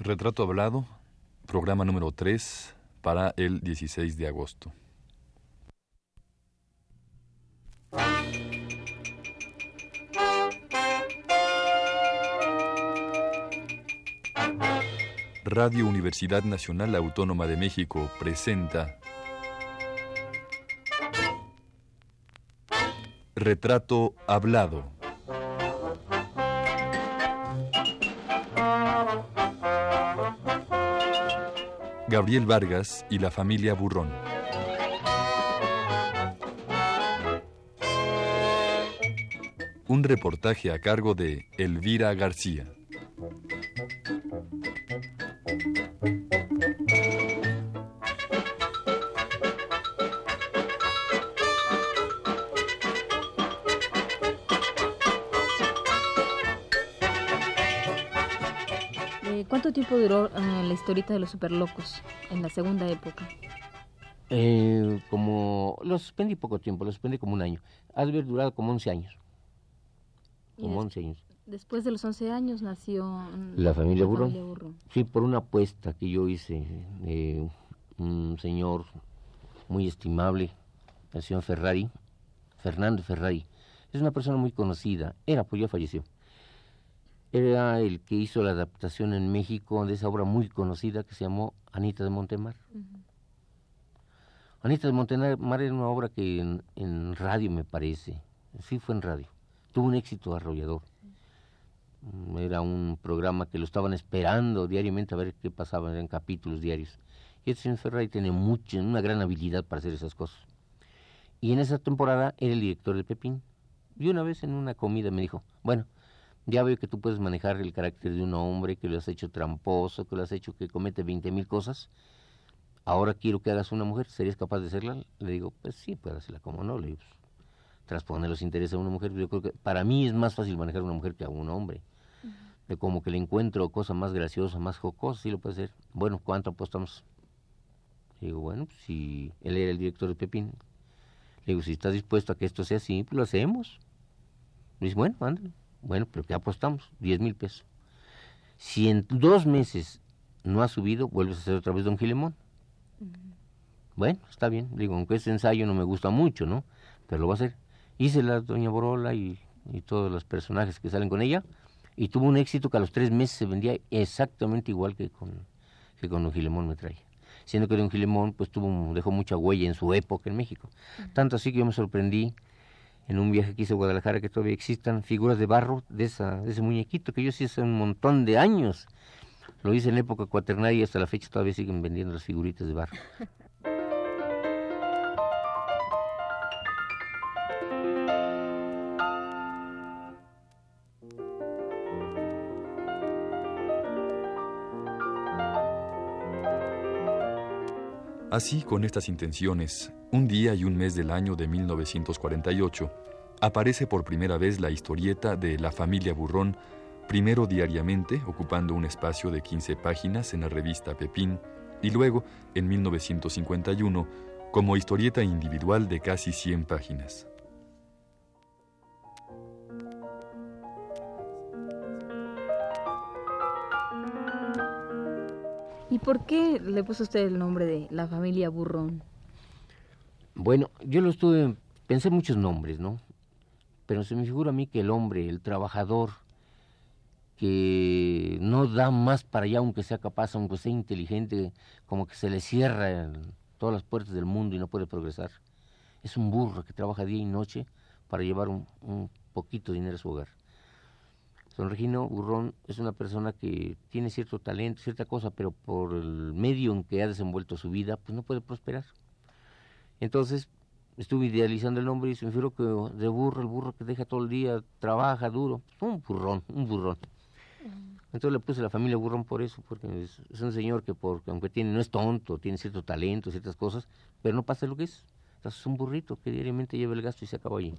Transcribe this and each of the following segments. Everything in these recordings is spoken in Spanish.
Retrato Hablado, programa número 3 para el 16 de agosto. Radio Universidad Nacional Autónoma de México presenta Retrato Hablado. Gabriel Vargas y la familia Burrón. Un reportaje a cargo de Elvira García. ¿Cuánto tiempo duró eh, la historieta de los superlocos en la segunda época? Eh, como lo suspendí poco tiempo, lo suspendí como un año. Ha de haber durado como 11 años. Como 11 años. Después de los 11 años nació la familia, Burrón. Sí, por una apuesta que yo hice de un señor muy estimable, el señor Ferrari, Fernando Ferrari. Es una persona muy conocida, era, pues ya falleció era el que hizo la adaptación en México de esa obra muy conocida que se llamó Anita de Montemar. Anita de Montemar era una obra que en, radio me parece, sí fue en radio, tuvo un éxito arrollador. Era un programa que lo estaban esperando diariamente a ver qué pasaba, en capítulos diarios. Y este señor Ferrari tiene mucho, una gran habilidad para hacer esas cosas. Y en esa temporada era el director de Pepín. Y una vez en una comida me dijo, bueno, ya veo que tú puedes manejar el carácter de un hombre, que lo has hecho tramposo, que lo has hecho que comete veinte mil cosas. Ahora quiero que hagas una mujer, ¿serías capaz de hacerla? Le digo, pues sí, puedo hacerla, como no? Le digo, pues, transponer los intereses a una mujer. Yo creo que para mí es más fácil manejar a una mujer que a un hombre. De como que le encuentro cosa más graciosa, más jocosa, sí lo puede hacer. Bueno, ¿cuánto apostamos? Le digo, bueno, pues, si él era el director de Pepín. Le digo, si estás dispuesto a que esto sea así, pues lo hacemos. Le dice, bueno, ándale. Bueno, pero ¿qué apostamos? 10 mil pesos. Si en dos meses no ha subido, vuelves a hacer otra vez Don Gilemón. Bueno, está bien. Digo, aunque ese ensayo no me gusta mucho, ¿no? Pero lo va a hacer. Hice la Doña Borola y, todos los personajes que salen con ella. Y tuvo un éxito que a los tres meses se vendía exactamente igual que con, que con Don Gilemón me traía. Siendo que Don Gilemón pues tuvo, dejó mucha huella en su época en México. Tanto así que yo me sorprendí en un viaje que hice a Guadalajara que todavía existan figuras de barro de, esa, de ese muñequito que yo sí hace un montón de años. Lo hice en época cuaternaria y hasta la fecha todavía siguen vendiendo las figuritas de barro. Así, con estas intenciones, un día y un mes del año de 1948, aparece por primera vez la historieta de La familia Burrón, primero diariamente, ocupando un espacio de 15 páginas en la revista Pepín, y luego, en 1951, como historieta individual de casi 100 páginas. ¿Y por qué le puso usted el nombre de la familia Burrón? Bueno, yo lo estuve, pensé muchos nombres, ¿no? Pero se me figura a mí que el hombre, el trabajador, que no da más para allá, aunque sea capaz, aunque sea inteligente, como que se le cierra todas las puertas del mundo y no puede progresar. Es un burro que trabaja día y noche para llevar un, un poquito de dinero a su hogar. Don Regino Burrón es una persona que tiene cierto talento, cierta cosa, pero por el medio en que ha desenvuelto su vida, pues no puede prosperar. Entonces estuve idealizando el nombre y se me que de burro, el burro que deja todo el día, trabaja duro, un burrón, un burrón. Entonces le puse la familia Burrón por eso, porque es, un señor que porque, aunque tiene, no es tonto, tiene cierto talento, ciertas cosas, pero no pasa lo que es. Entonces es un burrito que diariamente lleva el gasto y se acabó allí.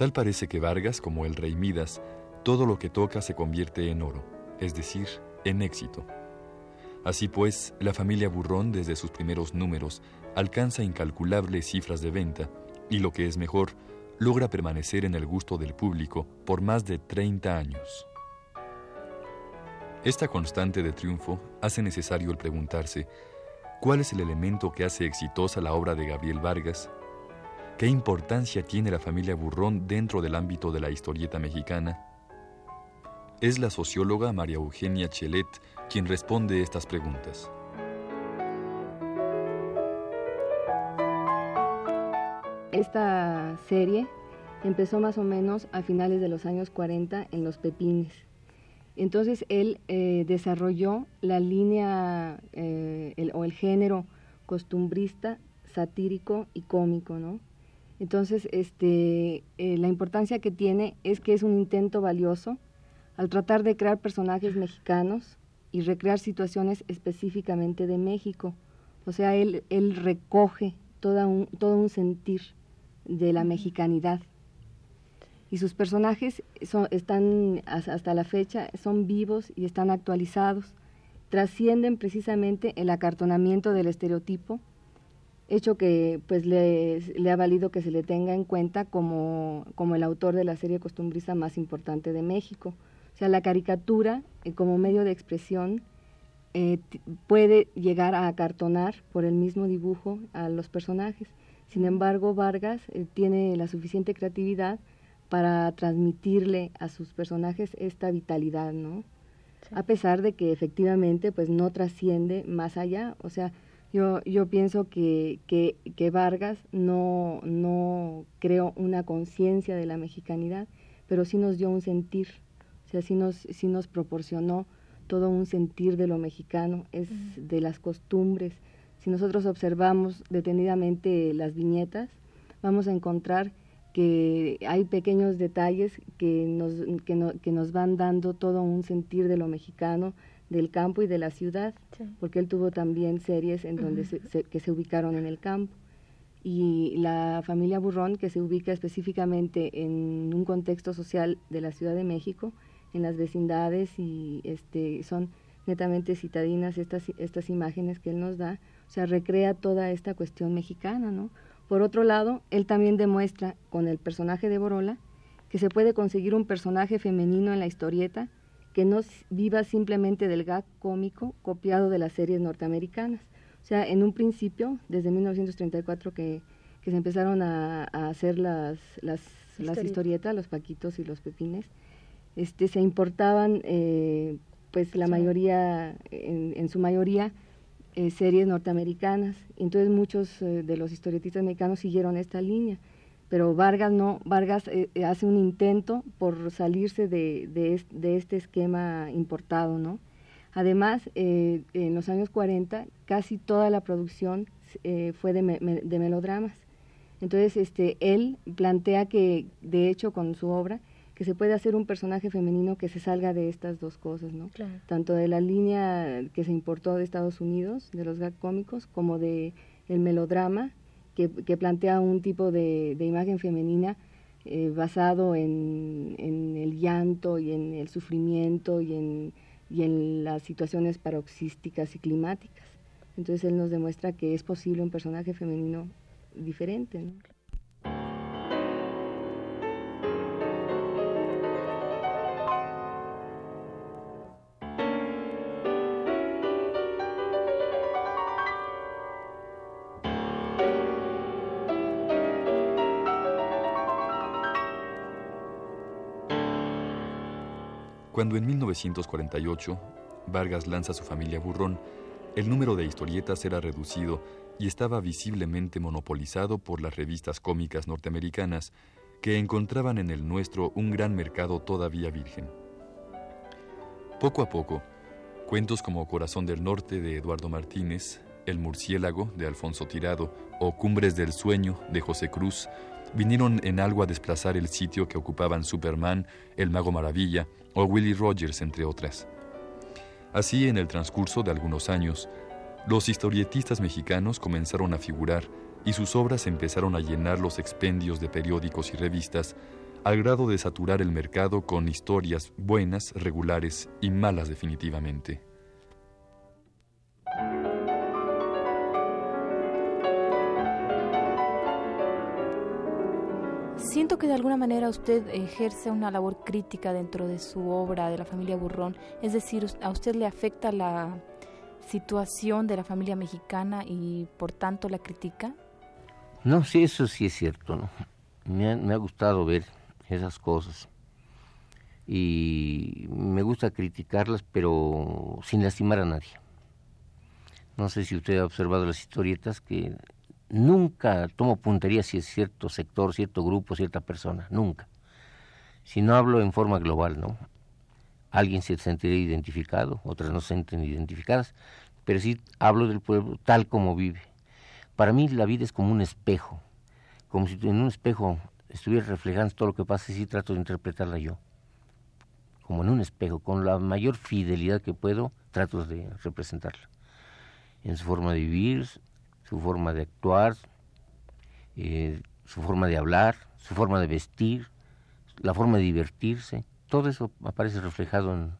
Tal parece que Vargas, como el rey Midas, todo lo que toca se convierte en oro, es decir, en éxito. Así pues, la familia Burrón desde sus primeros números alcanza incalculables cifras de venta y lo que es mejor, logra permanecer en el gusto del público por más de 30 años. Esta constante de triunfo hace necesario el preguntarse, ¿cuál es el elemento que hace exitosa la obra de Gabriel Vargas? ¿Qué importancia tiene la familia Burrón dentro del ámbito de la historieta mexicana? Es la socióloga María Eugenia Chelet quien responde estas preguntas. Esta serie empezó más o menos a finales de los años 40 en Los Pepines. Entonces él eh, desarrolló la línea eh, o el género costumbrista, satírico y cómico, ¿no? Entonces, este, eh, la importancia que tiene es que es un intento valioso al tratar de crear personajes mexicanos y recrear situaciones específicamente de México. O sea, él, él recoge toda un, todo un sentir de la mexicanidad. Y sus personajes son, están hasta la fecha, son vivos y están actualizados, trascienden precisamente el acartonamiento del estereotipo, hecho que pues le, le ha valido que se le tenga en cuenta como, como el autor de la serie costumbrista más importante de México sea, la caricatura eh, como medio de expresión eh, puede llegar a acartonar por el mismo dibujo a los personajes. Sin embargo, Vargas eh, tiene la suficiente creatividad para transmitirle a sus personajes esta vitalidad, ¿no? A pesar de que efectivamente pues no trasciende más allá, o sea, yo, yo pienso que, que, que Vargas no, no creó una conciencia de la mexicanidad, pero sí nos dio un sentir, o sea, sí nos, nos proporcionó todo un sentir de lo mexicano, es de las costumbres. Si nosotros observamos detenidamente las viñetas, vamos a encontrar que hay pequeños detalles que nos, que, nos van dando todo un sentir de lo mexicano, del campo y de la ciudad, porque él tuvo también series en donde que se ubicaron en el campo. Y la familia Burrón, que se ubica específicamente en un contexto social de la Ciudad de México, en las vecindades y este, son netamente citadinas estas, estas imágenes que él nos da, o sea, recrea toda esta cuestión mexicana, ¿no? Por otro lado, él también demuestra con el personaje de Borola que se puede conseguir un personaje femenino en la historieta que no viva simplemente del gag cómico copiado de las series norteamericanas. O sea, en un principio, desde 1934 que, que se empezaron a, hacer las, las, las historietas, los paquitos y los pepines, este, se importaban, eh, pues la mayoría, en, su mayoría, eh, series norteamericanas. Entonces muchos eh, de los historietistas mexicanos siguieron esta línea. Pero Vargas no, Vargas hace un intento por salirse de, de, este esquema importado, ¿no? Además, en los años 40 casi toda la producción fue de, de, melodramas. Entonces, este, él plantea que, de hecho, con su obra, que se puede hacer un personaje femenino que se salga de estas dos cosas, ¿no? Tanto de la línea que se importó de Estados Unidos, de los gag cómicos, como de el melodrama, que, plantea un tipo de, imagen femenina eh, basado en, el llanto y en el sufrimiento y en, y en las situaciones paroxísticas y climáticas. Entonces él nos demuestra que es posible un personaje femenino diferente. Cuando en 1948 Vargas lanza su familia Burrón, el número de historietas era reducido y estaba visiblemente monopolizado por las revistas cómicas norteamericanas que encontraban en el nuestro un gran mercado todavía virgen. Poco a poco, cuentos como Corazón del Norte de Eduardo Martínez, El Murciélago de Alfonso Tirado o Cumbres del Sueño de José Cruz vinieron en algo a desplazar el sitio que ocupaban Superman, El Mago Maravilla o Willie Rogers, entre otras. Así, en el transcurso de algunos años, los historietistas mexicanos comenzaron a figurar y sus obras empezaron a llenar los expendios de periódicos y revistas, al grado de saturar el mercado con historias buenas, regulares y malas definitivamente. Siento que de alguna manera usted ejerce una labor crítica dentro de su obra de la familia Burrón, es decir, a usted le afecta la situación de la familia mexicana y por tanto la critica. No, sí, eso sí es cierto, ¿no? Me ha, gustado ver esas cosas y me gusta criticarlas, pero sin lastimar a nadie. No sé si usted ha observado las historietas que nunca tomo puntería si es cierto sector, cierto grupo, cierta persona, nunca. Si no hablo en forma global, ¿no? Alguien se sentirá identificado, otras no se sienten identificadas, pero sí hablo del pueblo tal como vive. Para mí la vida es como un espejo, como si en un espejo estuviera reflejando todo lo que pasa y sí trato de interpretarla yo. Como en un espejo, con la mayor fidelidad que puedo, trato de representarla. En su forma de vivir, su forma de actuar, eh, su forma de hablar, su forma de vestir, la forma de divertirse. Todo eso aparece reflejado en,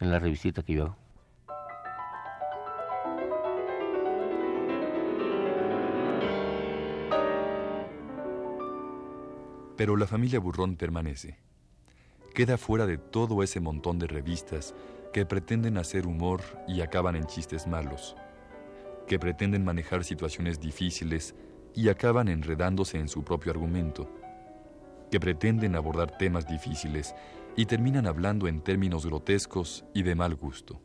en la revisita que yo hago. Pero la familia Burrón permanece. Queda fuera de todo ese montón de revistas que pretenden hacer humor y acaban en chistes malos que pretenden manejar situaciones difíciles y acaban enredándose en su propio argumento, que pretenden abordar temas difíciles y terminan hablando en términos grotescos y de mal gusto.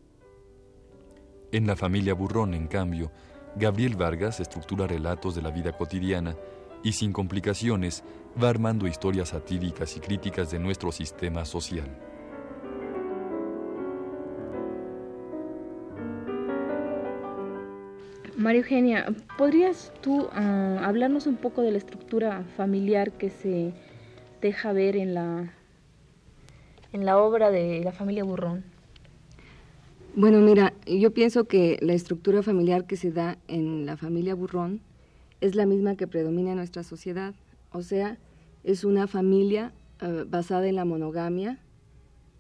En la familia Burrón, en cambio, Gabriel Vargas estructura relatos de la vida cotidiana y sin complicaciones va armando historias satíricas y críticas de nuestro sistema social. María Eugenia, ¿podrías tú ah, hablarnos un poco de la estructura familiar que se deja ver en la, en la obra de la familia Burrón? Bueno, mira, yo pienso que la estructura familiar que se da en la familia Burrón es la misma que predomina en nuestra sociedad. O sea, es una familia ah, basada en la monogamia,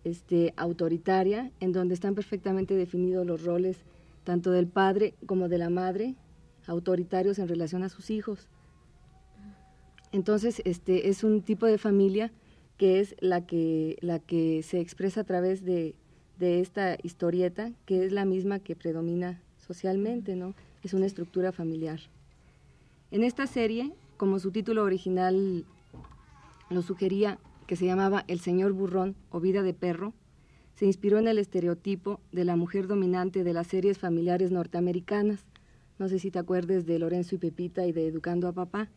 este, autoritaria, en donde están perfectamente definidos los roles tanto del padre como de la madre, autoritarios en relación a sus hijos. Entonces, este es un tipo de familia que es la que, la que se expresa a través de, de esta historieta, que es la misma que predomina socialmente, ¿no? Es una estructura familiar. En esta serie, como su título original lo sugería, que se llamaba El señor burrón o vida de perro, se inspiró en el estereotipo de la mujer dominante de las series familiares norteamericanas. No sé si te acuerdes de Lorenzo y Pepita y de Educando a Papá.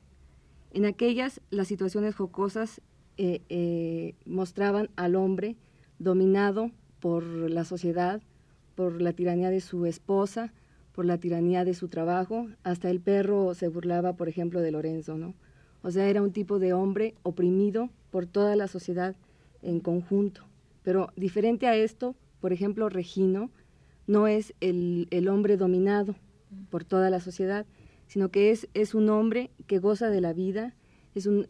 En aquellas, las situaciones jocosas eh, eh, mostraban al hombre dominado por la sociedad, por la tiranía de su esposa, por la tiranía de su trabajo. Hasta el perro se burlaba, por ejemplo, de Lorenzo, ¿no? O sea, era un tipo de hombre oprimido por toda la sociedad en conjunto. Pero diferente a esto, por ejemplo, Regino no es el, hombre dominado por toda la sociedad, sino que es, un hombre que goza de la vida, es un,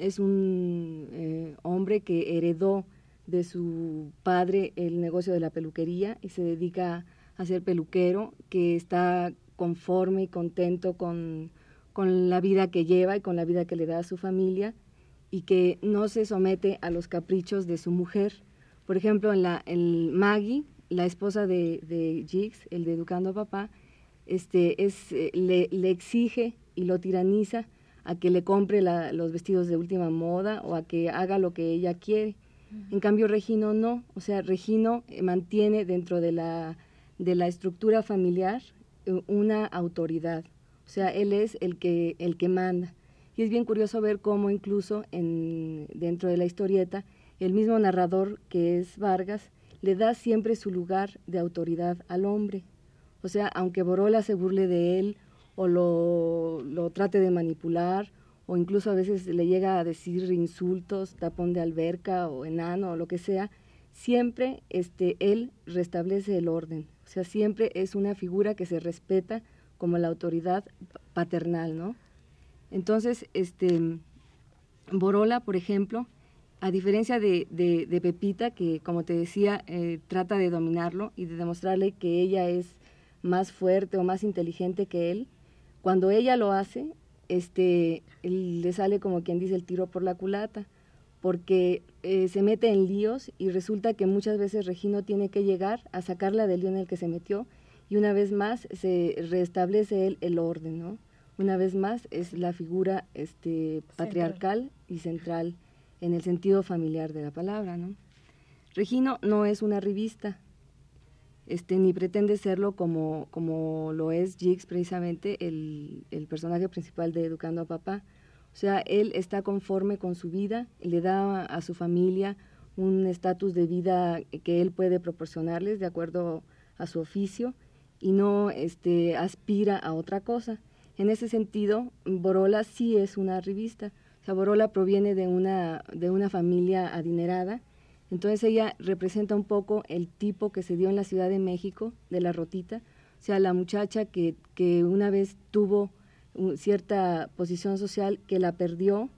eh, hombre que heredó de su padre el negocio de la peluquería y se dedica a ser peluquero, que está conforme y contento con, con la vida que lleva y con la vida que le da a su familia y que no se somete a los caprichos de su mujer, por ejemplo, en la Maggie, la esposa de, de Jigs, el de Educando a Papá, este, es, eh, le, le, exige y lo tiraniza a que le compre los vestidos de última moda o a que haga lo que ella quiere. En cambio, Regino no. O sea, Regino eh, mantiene dentro de la, de la estructura familiar eh, una autoridad. O sea, él es el que, el que manda. Y es bien curioso ver cómo incluso en, dentro de la historieta el mismo narrador que es Vargas le da siempre su lugar de autoridad al hombre. O sea, aunque Borola se burle de él o lo, lo trate de manipular o incluso a veces le llega a decir insultos, tapón de alberca o enano o lo que sea, siempre este, él restablece el orden. O sea, siempre es una figura que se respeta como la autoridad paternal, ¿no? Entonces, este, Borola, por ejemplo, A diferencia de, de, Pepita, que como te decía, eh, trata de dominarlo y de demostrarle que ella es más fuerte o más inteligente que él, cuando ella lo hace, este, le sale como quien dice el tiro por la culata, porque eh, se mete en líos y resulta que muchas veces Regino tiene que llegar a sacarla del lío en el que se metió y una vez más se restablece él el orden, ¿no? Una vez más es la figura este, patriarcal y central en el sentido familiar de la palabra, ¿no? Regino no es una revista, este, ni pretende serlo como, como lo es Jiggs precisamente, el, el personaje principal de Educando a Papá. O sea, él está conforme con su vida, le da a su familia un estatus de vida que él puede proporcionarles de acuerdo a su oficio y no este, aspira a otra cosa. En ese sentido, Borola sí es una revista, Saborola proviene de una, de una familia adinerada, entonces ella representa un poco el tipo que se dio en la Ciudad de México, de la rotita, o sea, la muchacha que, que una vez tuvo cierta posición social que la perdió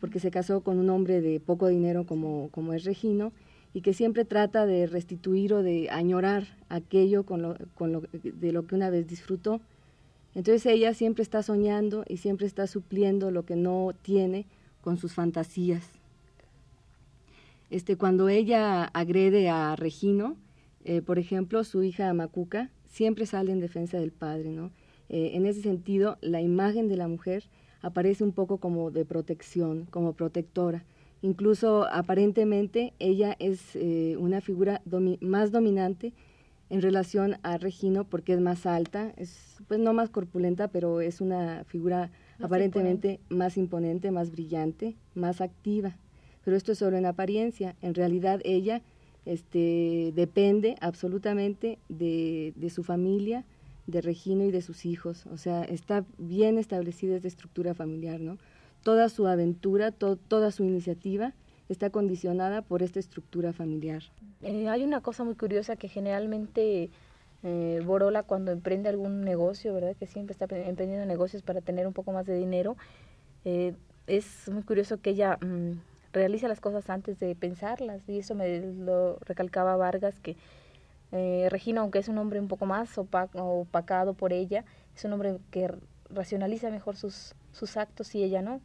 porque se casó con un hombre de poco dinero como, como es Regino y que siempre trata de restituir o de añorar aquello con lo, con lo, de lo que una vez disfrutó. Entonces ella siempre está soñando y siempre está supliendo lo que no tiene con sus fantasías. Este, cuando ella agrede a Regino, eh, por ejemplo, su hija Macuca, siempre sale en defensa del padre, ¿no? Eh, en ese sentido, la imagen de la mujer aparece un poco como de protección, como protectora. Incluso aparentemente ella es eh, una figura más dominante en relación a Regino porque es más alta, es pues no más corpulenta, pero es una figura aparentemente más imponente, más brillante, más activa. Pero esto es solo en apariencia. En realidad ella este, depende absolutamente de, su familia, de Regino y de sus hijos. O sea, está bien establecida esta estructura familiar, ¿no? Toda su aventura, toda su iniciativa está condicionada por esta estructura familiar. Eh, hay una cosa muy curiosa que generalmente eh, Borola cuando emprende algún negocio, ¿verdad? Que siempre está emprendiendo negocios para tener un poco más de dinero. Eh, es muy curioso que ella mm, realiza las cosas antes de pensarlas y eso me lo recalcaba Vargas que eh, Regina, aunque es un hombre un poco más opacado por ella, es un hombre que racionaliza mejor sus, sus actos y ella no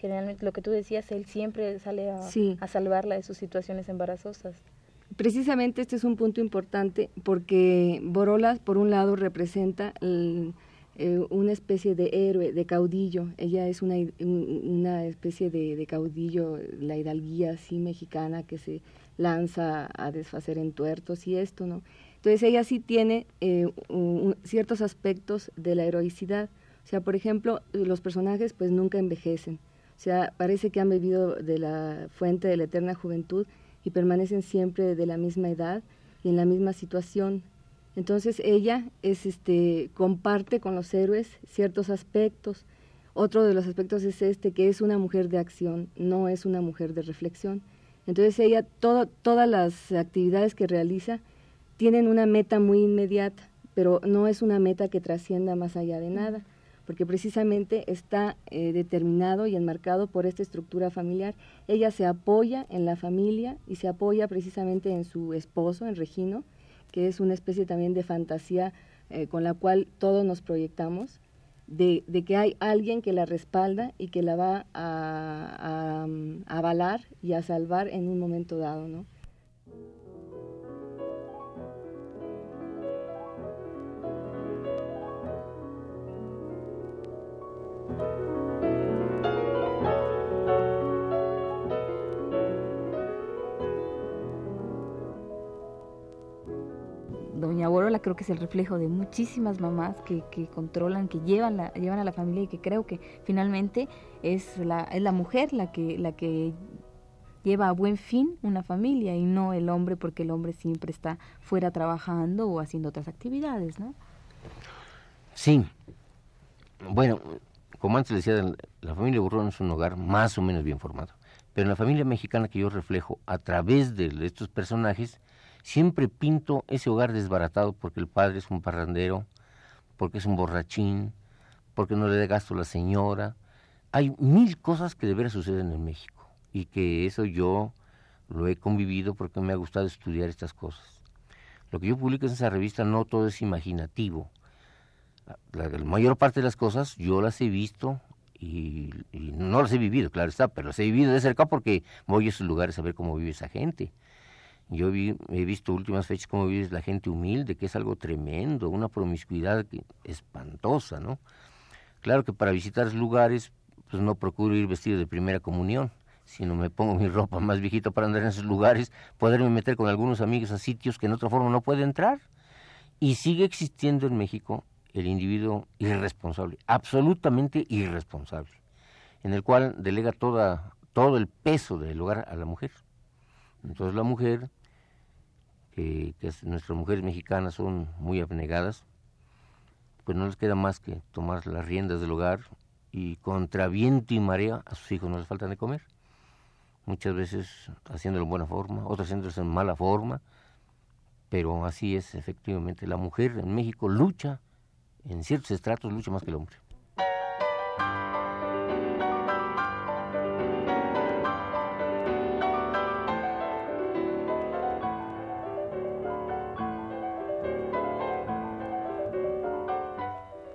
generalmente lo que tú decías, él siempre sale a, a salvarla de sus situaciones embarazosas. Precisamente este es un punto importante porque Borolas, por un lado, representa eh, una especie de héroe, de caudillo. Ella es una, una especie de, caudillo, la hidalguía así mexicana que se lanza a desfacer en tuertos y esto, ¿no? Entonces ella sí tiene eh, ciertos aspectos de la heroicidad. O sea, por ejemplo, los personajes pues nunca envejecen. O sea, parece que han bebido de la fuente de la eterna juventud y permanecen siempre de la misma edad y en la misma situación. Entonces ella es este comparte con los héroes ciertos aspectos. Otro de los aspectos es este que es una mujer de acción, no es una mujer de reflexión. Entonces ella todas las actividades que realiza tienen una meta muy inmediata, pero no es una meta que trascienda más allá de nada porque precisamente está eh, determinado y enmarcado por esta estructura familiar. Ella se apoya en la familia y se apoya precisamente en su esposo, en Regino, que es una especie también de fantasía eh, con la cual todos nos proyectamos, de, que hay alguien que la respalda y que la va a, a avalar y a salvar en un momento dado, ¿no? Doña Borola creo que es el reflejo de muchísimas mamás que, que controlan, que llevan, la, llevan a la familia y que creo que finalmente es la, es la mujer la que, la que lleva a buen fin una familia y no el hombre porque el hombre siempre está fuera trabajando o haciendo otras actividades, ¿no? Sí. Bueno, como antes decía, la familia Burrón es un hogar más o menos bien formado. Pero en la familia mexicana que yo reflejo a través de estos personajes, siempre pinto ese hogar desbaratado porque el padre es un parrandero, porque es un borrachín, porque no le da gasto a la señora. Hay mil cosas que deberían suceder en México. y que eso yo lo he convivido porque me ha gustado estudiar estas cosas. Lo que yo publico en esa revista no todo es imaginativo. La, mayor parte de las cosas yo las he visto y, no las he vivido, claro está, pero las he vivido de cerca porque voy a esos lugares a ver cómo vive esa gente. Yo he visto últimas fechas cómo vive la gente humilde, que es algo tremendo, una promiscuidad espantosa, ¿no? Claro que para visitar lugares, pues no procuro ir vestido de primera comunión, sino me pongo mi ropa más viejita para andar en esos lugares, poderme meter con algunos amigos a sitios que en otra forma no puede entrar. Y sigue existiendo en México el individuo irresponsable, absolutamente irresponsable, en el cual delega toda, todo el peso del hogar a la mujer. Entonces la mujer, que nuestras mujeres mexicanas son muy abnegadas, pues no les queda más que tomar las riendas del hogar y contra viento y marea a sus hijos no les faltan de comer. Muchas veces haciéndolo en buena forma, otras haciéndolo en mala forma, pero así es efectivamente. La mujer en México lucha, en ciertos estratos lucha más que el hombre.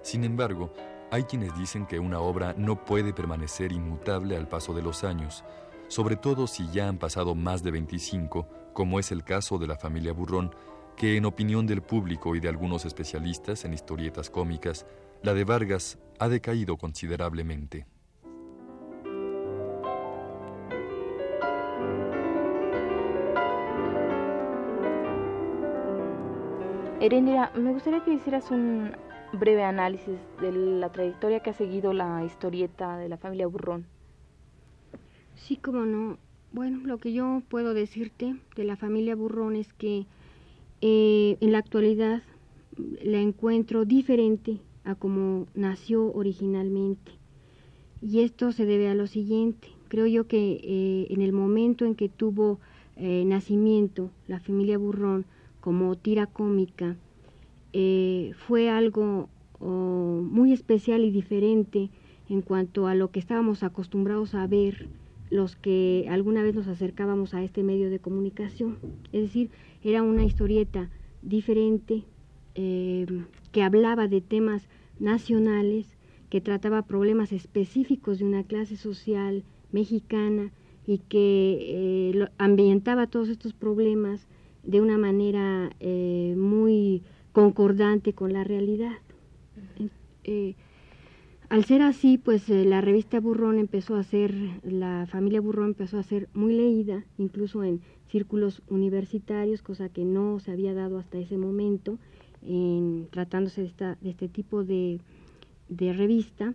Sin embargo, hay quienes dicen que una obra no puede permanecer inmutable al paso de los años, sobre todo si ya han pasado más de 25, como es el caso de la familia Burrón, que en opinión del público y de algunos especialistas en historietas cómicas, la de Vargas ha decaído considerablemente. Erendira, me gustaría que hicieras un breve análisis de la trayectoria que ha seguido la historieta de la familia Burrón. Sí, como no. Bueno, lo que yo puedo decirte de la familia Burrón es que eh, en la actualidad la encuentro diferente a como nació originalmente. Y esto se debe a lo siguiente. Creo yo que eh, en el momento en que tuvo eh, nacimiento la familia Burrón como tira cómica, fue algo muy especial y diferente en cuanto a lo que estábamos acostumbrados a ver los que alguna vez nos acercábamos a este medio de comunicación. Es decir, era una historieta diferente eh, que hablaba de temas nacionales, que trataba problemas específicos de una clase social mexicana y que eh, ambientaba todos estos problemas de una manera muy concordante con la realidad. Eh, al ser así, pues eh, la revista Burrón empezó a ser, la familia Burrón empezó a ser muy leída, incluso en círculos universitarios, cosa que no se había dado hasta ese momento, en, tratándose de, esta, de este tipo de, de revista.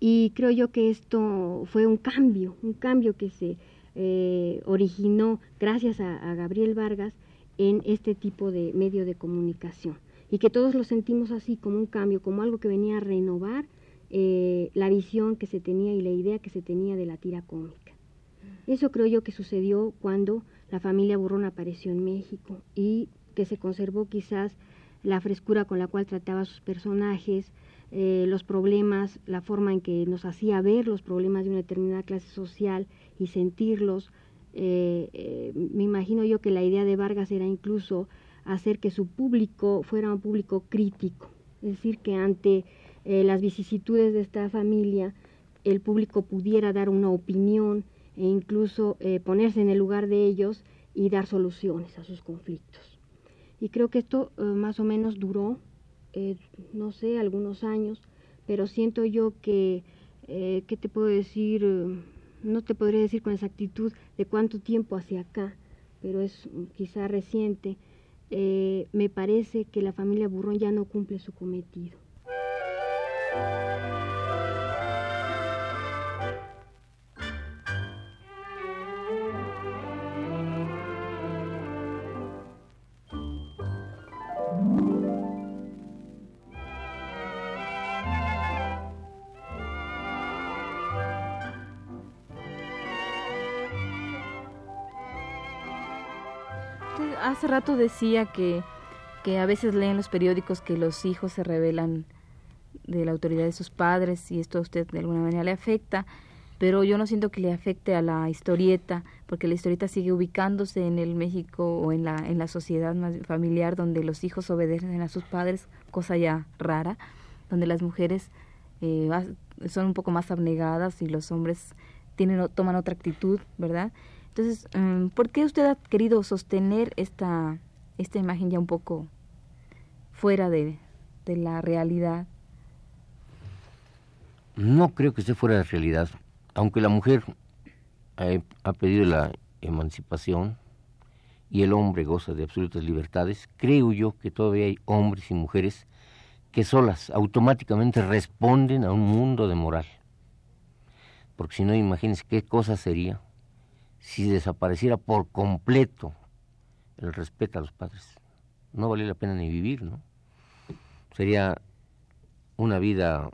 Y creo yo que esto fue un cambio, un cambio que se eh, originó gracias a Gabriel Vargas, en este tipo de medio de comunicación y que todos lo sentimos así como un cambio, como algo que venía a renovar eh, la visión que se tenía y la idea que se tenía de la tira cómica. Eso creo yo que sucedió cuando la familia Burrón apareció en México y que se conservó quizás la frescura con la cual trataba a sus personajes, eh, los problemas, la forma en que nos hacía ver los problemas de una determinada clase social y sentirlos, eh, me imagino yo que la idea de Vargas era incluso hacer que su público fuera un público crítico, es decir, que ante eh, las vicisitudes de esta familia el público pudiera dar una opinión e incluso ponerse en el lugar de ellos y dar soluciones a sus conflictos. Y creo que esto más o menos duró, no sé, algunos años, pero siento yo que, ¿qué te puedo decir? no te podría decir con exactitud de cuánto tiempo hacia acá, pero es quizá reciente, eh, me parece que la familia Burrón ya no cumple su cometido. Hace rato decía que, que a veces leen los periódicos que los hijos se rebelan de la autoridad de sus padres y esto a usted de alguna manera le afecta. pero yo no siento que le afecte a la historieta, porque la historieta sigue ubicándose en el México o en la, en la sociedad más familiar donde los hijos obedecen a sus padres, cosa ya rara, donde las mujeres eh, son un poco más abnegadas y los hombres tienen, toman otra actitud, ¿verdad? Entonces, mm, ¿por qué usted ha querido sostener esta, esta imagen ya un poco fuera de, de la realidad? No creo que esté fuera de realidad aunque la mujer ha, pedido la emancipación y el hombre goza de absolutas libertades, creo yo que todavía hay hombres y mujeres que solas automáticamente responden a un mundo de moral. Porque si no, imagínense qué cosa sería si desapareciera por completo el respeto a los padres. No vale la pena ni vivir, ¿no? Sería una vida,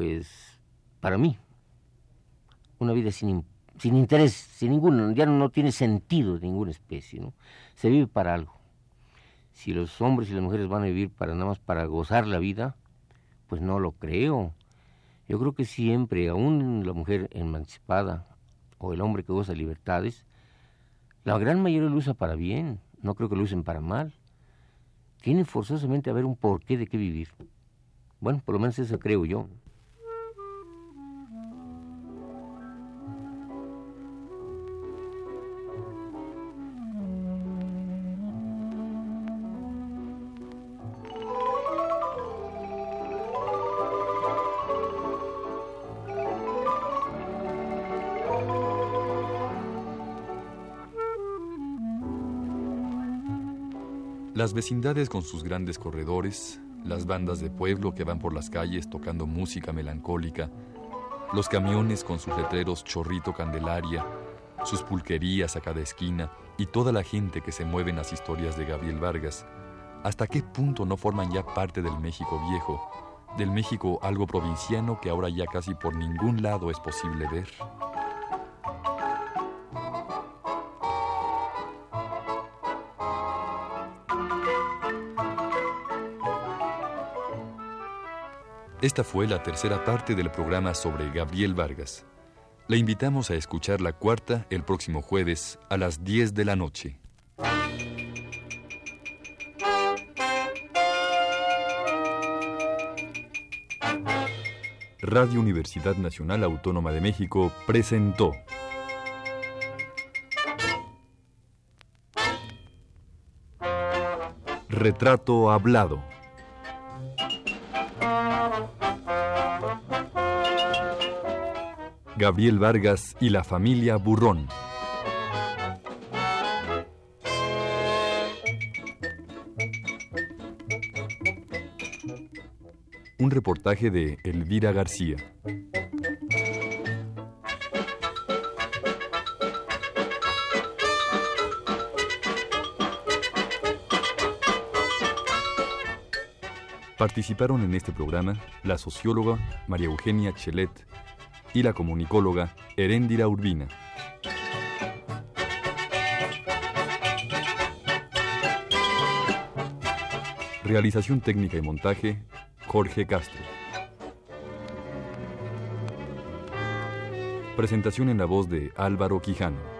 pues, para mí, una vida sin, sin interés, sin ninguno, ya no, tiene sentido de ninguna especie, ¿no? Se vive para algo. Si los hombres y las mujeres van a vivir para nada más para gozar la vida, pues no lo creo. Yo creo que siempre, aún la mujer emancipada o el hombre que goza libertades, la gran mayoría lo usa para bien, no creo que lo usen para mal. Tiene forzosamente a haber un porqué de qué vivir. Bueno, por lo menos eso creo yo. Las vecindades con sus grandes corredores, las bandas de pueblo que van por las calles tocando música melancólica, los camiones con sus letreros Chorrito Candelaria, sus pulquerías a cada esquina y toda la gente que se mueve en las historias de Gabriel Vargas, ¿hasta qué punto no forman ya parte del México viejo, del México algo provinciano que ahora ya casi por ningún lado es posible ver? Esta fue la tercera parte del programa sobre Gabriel Vargas. Le invitamos a escuchar la cuarta el próximo jueves a las 10 de la noche. Radio Universidad Nacional Autónoma de México presentó Retrato Hablado. Gabriel Vargas y la familia Burrón. Un reportaje de Elvira García. Participaron en este programa la socióloga María Eugenia Chelet y la comunicóloga Heréndira Urbina. Realización técnica y montaje, Jorge Castro. Presentación en la voz de Álvaro Quijano.